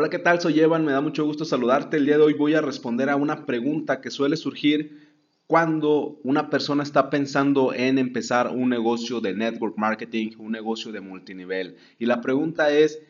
Hola, ¿qué tal? Soy Evan, me da mucho gusto saludarte. El día de hoy voy a responder a una pregunta que suele surgir cuando una persona está pensando en empezar un negocio de network marketing, un negocio de multinivel. Y la pregunta es,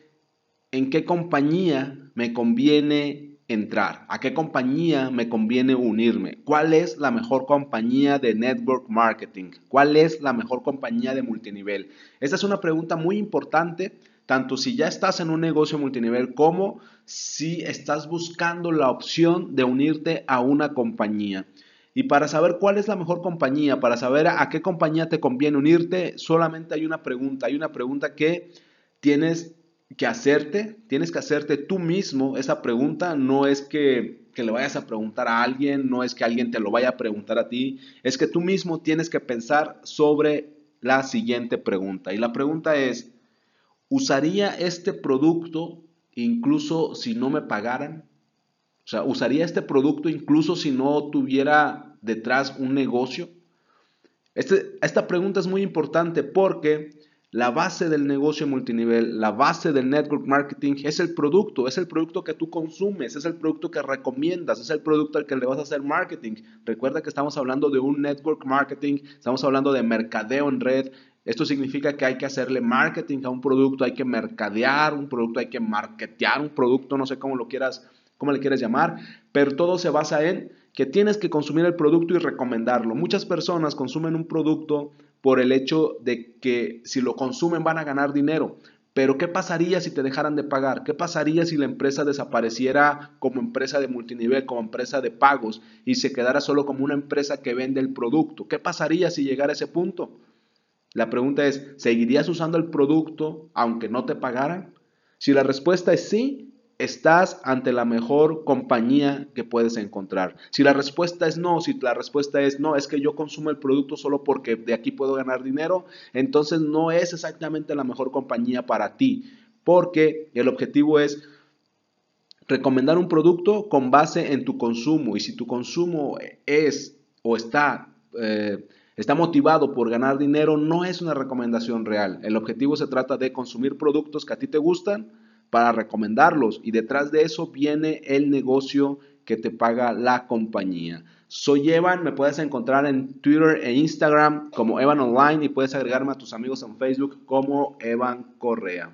¿en qué compañía me conviene entrar? ¿A qué compañía me conviene unirme? ¿Cuál es la mejor compañía de network marketing? ¿Cuál es la mejor compañía de multinivel? Esta es una pregunta muy importante tanto si ya estás en un negocio multinivel como si estás buscando la opción de unirte a una compañía. Y para saber cuál es la mejor compañía, para saber a qué compañía te conviene unirte, solamente hay una pregunta. Hay una pregunta que tienes que hacerte, tienes que hacerte tú mismo esa pregunta. No es que, que, le vayas a preguntar a alguien, no es que alguien te lo vaya a preguntar a ti, es que tú mismo tienes que pensar sobre la siguiente pregunta. Y la pregunta es, ¿Usaría este producto incluso si no me pagaran? O sea, ¿usaría este producto incluso si no tuviera detrás un negocio? Este, esta pregunta es muy importante porque la base del negocio multinivel, la base del network marketing es el producto, es el producto que tú consumes, es el producto que recomiendas, es el producto al que le vas a hacer marketing. Recuerda que estamos hablando de un network marketing, estamos hablando de mercadeo en red, esto significa que hay que hacerle marketing a un producto, hay que mercadear un producto, hay que marketear un producto, no sé cómo lo quieras, cómo le quieres llamar, pero todo se basa en que tienes que consumir el producto y recomendarlo. Muchas personas consumen un producto por el hecho de que si lo consumen van a ganar dinero. Pero ¿qué pasaría si te dejaran de pagar? ¿Qué pasaría si la empresa desapareciera como empresa de multinivel, como empresa de pagos y se quedara solo como una empresa que vende el producto? ¿Qué pasaría si llegara a ese punto? La pregunta es, ¿seguirías usando el producto aunque no te pagaran? Si la respuesta es sí, estás ante la mejor compañía que puedes encontrar. Si la respuesta es no, si la respuesta es no, es que yo consumo el producto solo porque de aquí puedo ganar dinero, entonces no es exactamente la mejor compañía para ti, porque el objetivo es recomendar un producto con base en tu consumo y si tu consumo es o está... Eh, está motivado por ganar dinero, no es una recomendación real. El objetivo se trata de consumir productos que a ti te gustan para recomendarlos y detrás de eso viene el negocio que te paga la compañía. Soy Evan, me puedes encontrar en Twitter e Instagram como Evan Online y puedes agregarme a tus amigos en Facebook como Evan Correa.